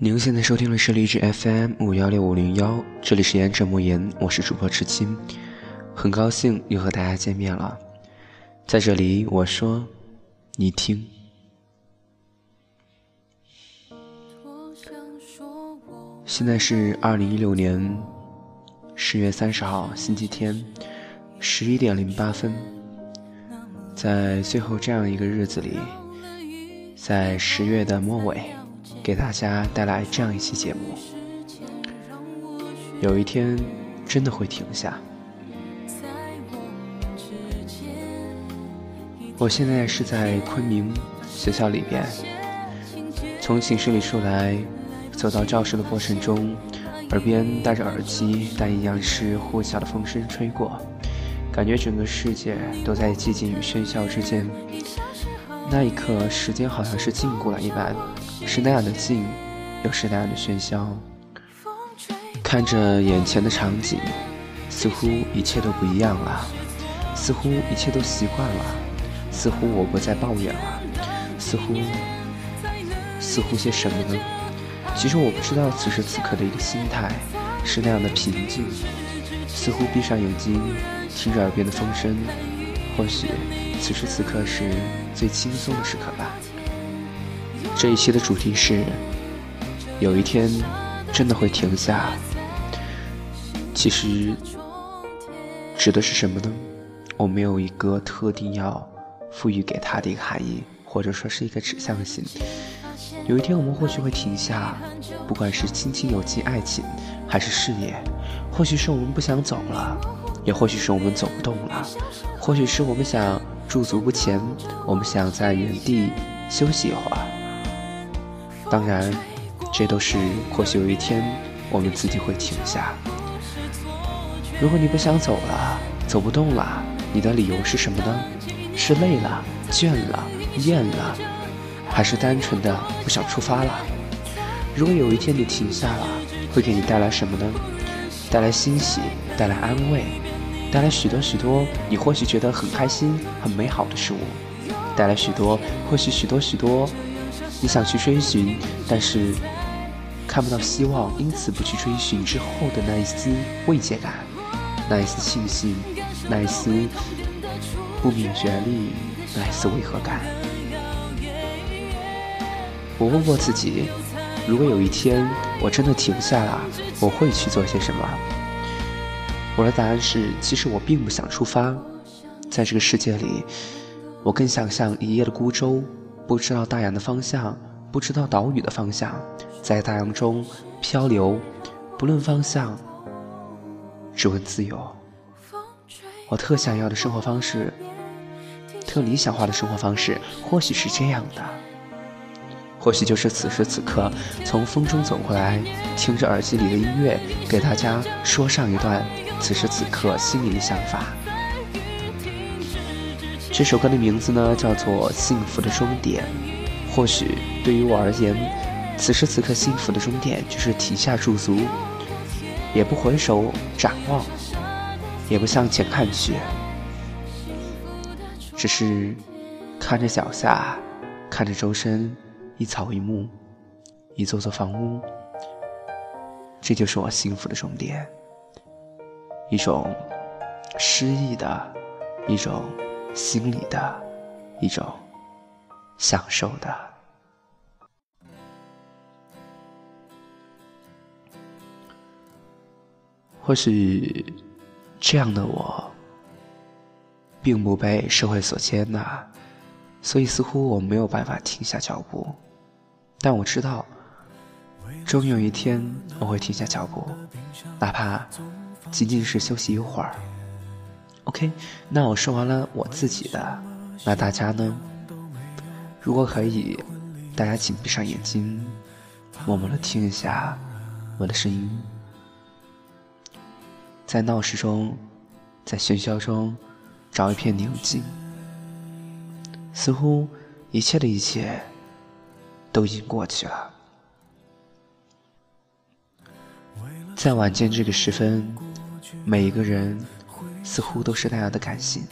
您现在收听的是荔枝 FM 五幺六五零幺，这里是言者莫言，我是主播痴青，很高兴又和大家见面了。在这里，我说，你听。现在是二零一六年十月三十号星期天十一点零八分，在最后这样一个日子里，在十月的末尾。给大家带来这样一期节目。有一天，真的会停下。我现在是在昆明学校里边，从寝室里出来，走到教室的过程中，耳边戴着耳机，但一样是呼啸的风声吹过，感觉整个世界都在寂静与喧嚣之间。那一刻，时间好像是静过了一般。是那样的静，又是那样的喧嚣。看着眼前的场景，似乎一切都不一样了，似乎一切都习惯了，似乎我不再抱怨了，似乎，似乎些什么呢？其实我不知道，此时此刻的一个心态是那样的平静，似乎闭上眼睛，听着耳边的风声，或许此时此刻是最轻松的时刻吧。这一期的主题是，有一天真的会停下。其实指的是什么呢？我没有一个特定要赋予给它的一个含义，或者说是一个指向性。有一天我们或许会停下，不管是亲情、友情、爱情，还是事业，或许是我们不想走了，也或许是我们走不动了，或许是我们想驻足不前，我们想在原地休息一会儿。当然，这都是或许有一天我们自己会停下。如果你不想走了，走不动了，你的理由是什么呢？是累了、倦了、厌了，还是单纯的不想出发了？如果有一天你停下了，会给你带来什么呢？带来欣喜，带来安慰，带来许多许多你或许觉得很开心、很美好的事物，带来许多或许许多许多。你想去追寻，但是看不到希望，因此不去追寻之后的那一丝慰藉感，那一丝庆幸，那一丝不明觉厉，那一丝违和感。我问过自己，如果有一天我真的停下了，我会去做些什么？我的答案是，其实我并不想出发，在这个世界里，我更想像一叶的孤舟。不知道大洋的方向，不知道岛屿的方向，在大洋中漂流，不论方向，只问自由。我特想要的生活方式，特理想化的生活方式，或许是这样的，或许就是此时此刻从风中走过来，听着耳机里的音乐，给大家说上一段此时此刻心里的想法。这首歌的名字呢，叫做《幸福的终点》。或许对于我而言，此时此刻幸福的终点就是停下驻足，也不回首展望，也不向前看去，只是看着脚下，看着周身一草一木，一座座房屋。这就是我幸福的终点，一种诗意的，一种。心里的一种享受的，或许这样的我，并不被社会所接纳，所以似乎我没有办法停下脚步。但我知道，终有一天我会停下脚步，哪怕仅仅是休息一会儿。OK，那我说完了我自己的，那大家呢？如果可以，大家请闭上眼睛，默默的听一下我的声音，在闹市中，在喧嚣中，找一片宁静，似乎一切的一切都已经过去了。在晚间这个时分，每一个人。似乎都是那样的感性，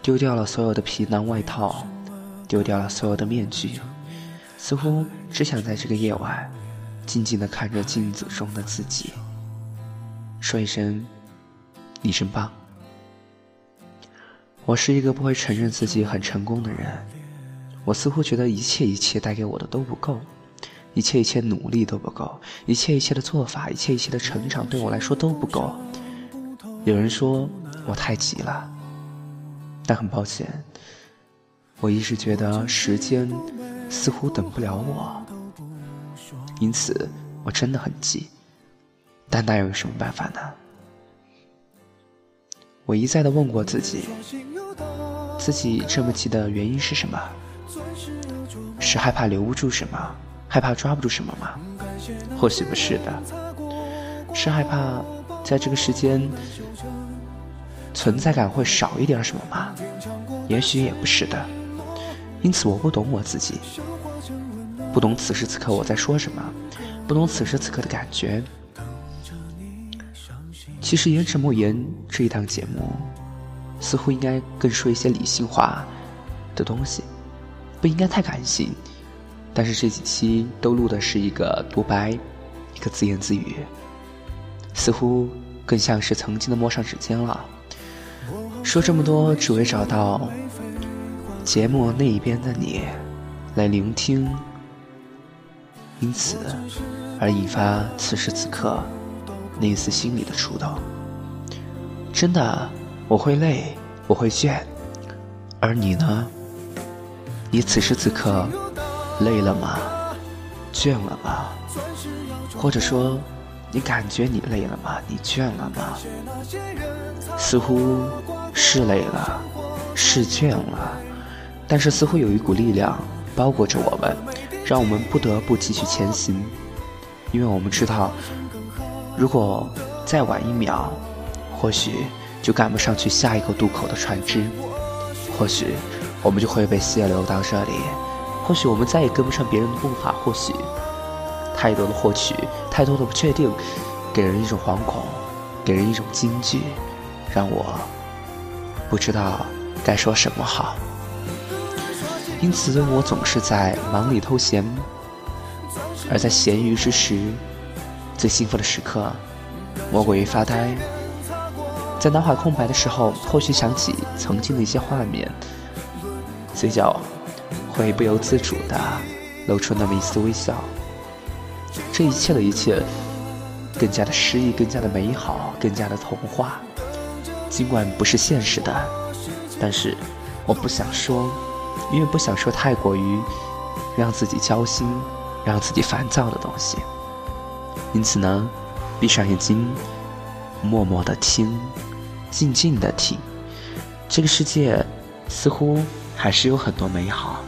丢掉了所有的皮囊外套，丢掉了所有的面具，似乎只想在这个夜晚，静静的看着镜子中的自己，说一声：“你真棒。”我是一个不会承认自己很成功的人，我似乎觉得一切一切带给我的都不够，一切一切努力都不够，一切一切的做法，一切一切的成长对我来说都不够。有人说我太急了，但很抱歉，我一直觉得时间似乎等不了我，因此我真的很急，但那又有什么办法呢？我一再的问过自己，自己这么急的原因是什么？是害怕留不住什么，害怕抓不住什么吗？或许不是的，是害怕在这个世间存在感会少一点什么吗？也许也不是的。因此，我不懂我自己，不懂此时此刻我在说什么，不懂此时此刻的感觉。其实《言承莫言》这一档节目，似乎应该更说一些理性化的东西，不应该太感性。但是这几期都录的是一个独白，一个自言自语，似乎更像是曾经的陌上指尖了。说这么多，只为找到节目那一边的你来聆听，因此而引发此时此刻。那一丝心里的触动，真的，我会累，我会倦，而你呢？你此时此刻累了吗？倦了吗？或者说，你感觉你累了吗？你倦了吗？似乎是累了，是倦了，但是似乎有一股力量包裹着我们，让我们不得不继续前行，因为我们知道。如果再晚一秒，或许就赶不上去下一个渡口的船只，或许我们就会被泄流到这里，或许我们再也跟不上别人的步伐，或许太多的获取，太多的不确定，给人一种惶恐，给人一种惊惧，让我不知道该说什么好。因此，我总是在忙里偷闲，而在闲余之时。最幸福的时刻，莫过于发呆。在脑海空白的时候，或许想起曾经的一些画面，嘴角会不由自主地露出那么一丝微笑。这一切的一切，更加的诗意，更加的美好，更加的童话。尽管不是现实的，但是我不想说，因为不想说太过于让自己焦心、让自己烦躁的东西。因此呢，闭上眼睛，默默的听，静静的听，这个世界似乎还是有很多美好，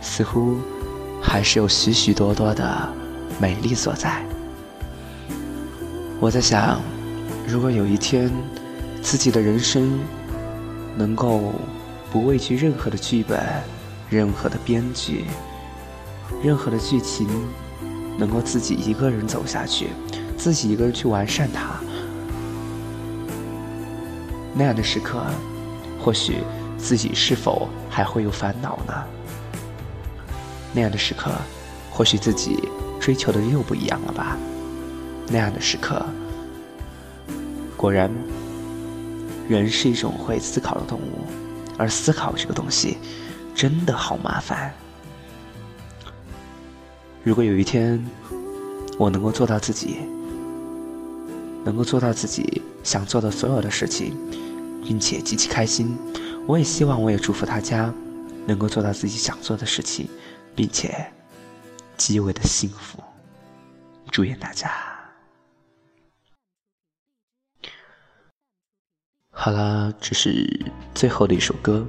似乎还是有许许多多的美丽所在。我在想，如果有一天自己的人生能够不畏惧任何的剧本、任何的编剧、任何的剧情。能够自己一个人走下去，自己一个人去完善它，那样的时刻，或许自己是否还会有烦恼呢？那样的时刻，或许自己追求的又不一样了吧？那样的时刻，果然，人是一种会思考的动物，而思考这个东西，真的好麻烦。如果有一天，我能够做到自己，能够做到自己想做的所有的事情，并且极其开心，我也希望，我也祝福大家能够做到自己想做的事情，并且极为的幸福。祝愿大家。好了，这是最后的一首歌，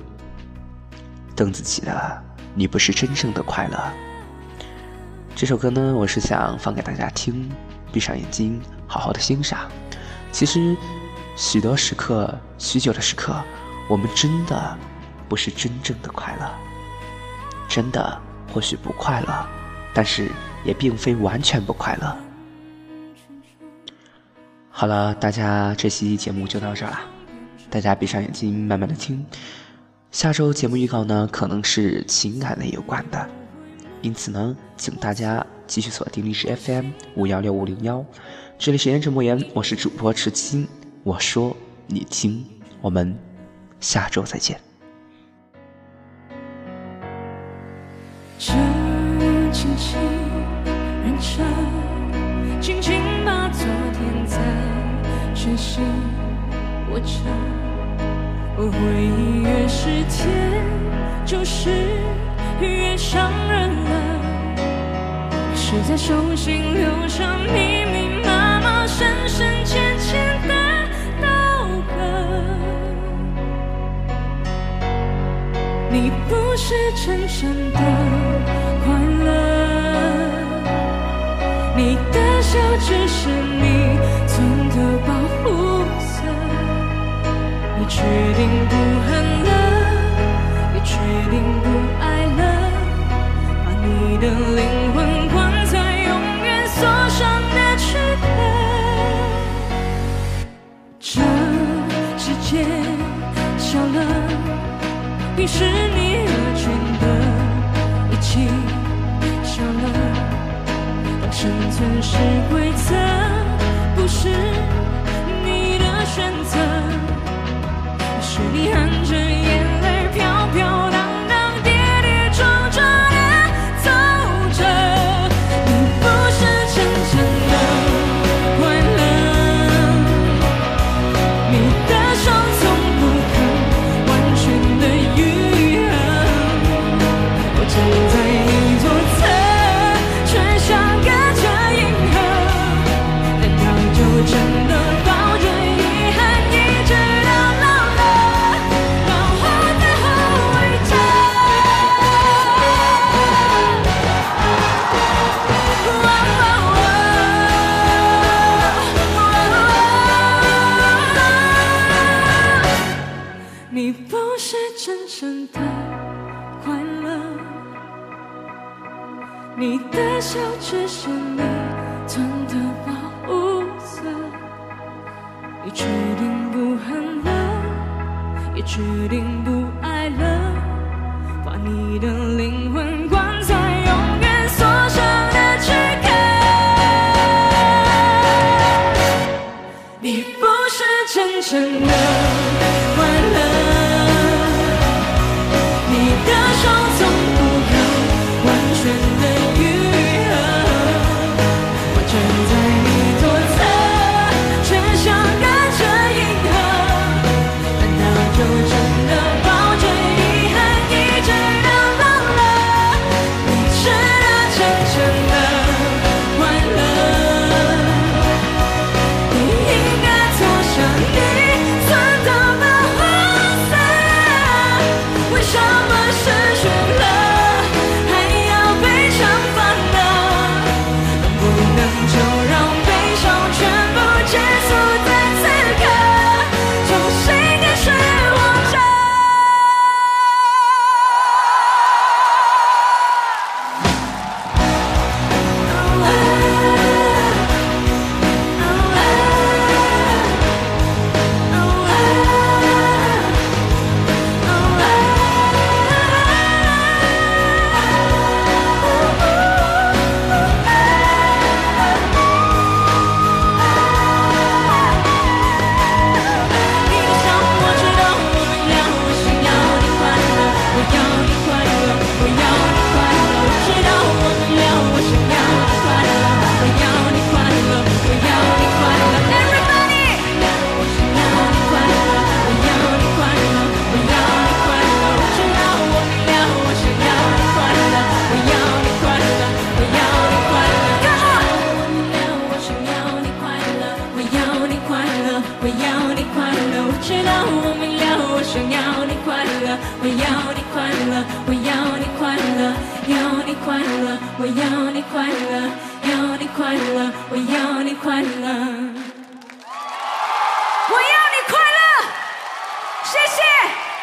邓紫棋的《你不是真正的快乐》。这首歌呢，我是想放给大家听，闭上眼睛，好好的欣赏。其实，许多时刻，许久的时刻，我们真的不是真正的快乐，真的或许不快乐，但是也并非完全不快乐。好了，大家这期节目就到这了，大家闭上眼睛，慢慢的听。下周节目预告呢，可能是情感类有关的。因此呢，请大家继续锁定历史 FM 五幺六五零幺，这里是言者莫言，我是主播池青，我说你听，我们下周再见。握着。我回忆越是甜，就是越伤人了。是在手心留下密密麻麻、深深浅浅的刀割。你不是真正的快乐。你的笑只是你你决定不恨了，也决定不爱了，把你的灵你决定不恨了，也决定不爱了，把你的灵魂关在永远锁上的躯壳。你不是真正的我要你快乐，要你快乐，我要你快乐。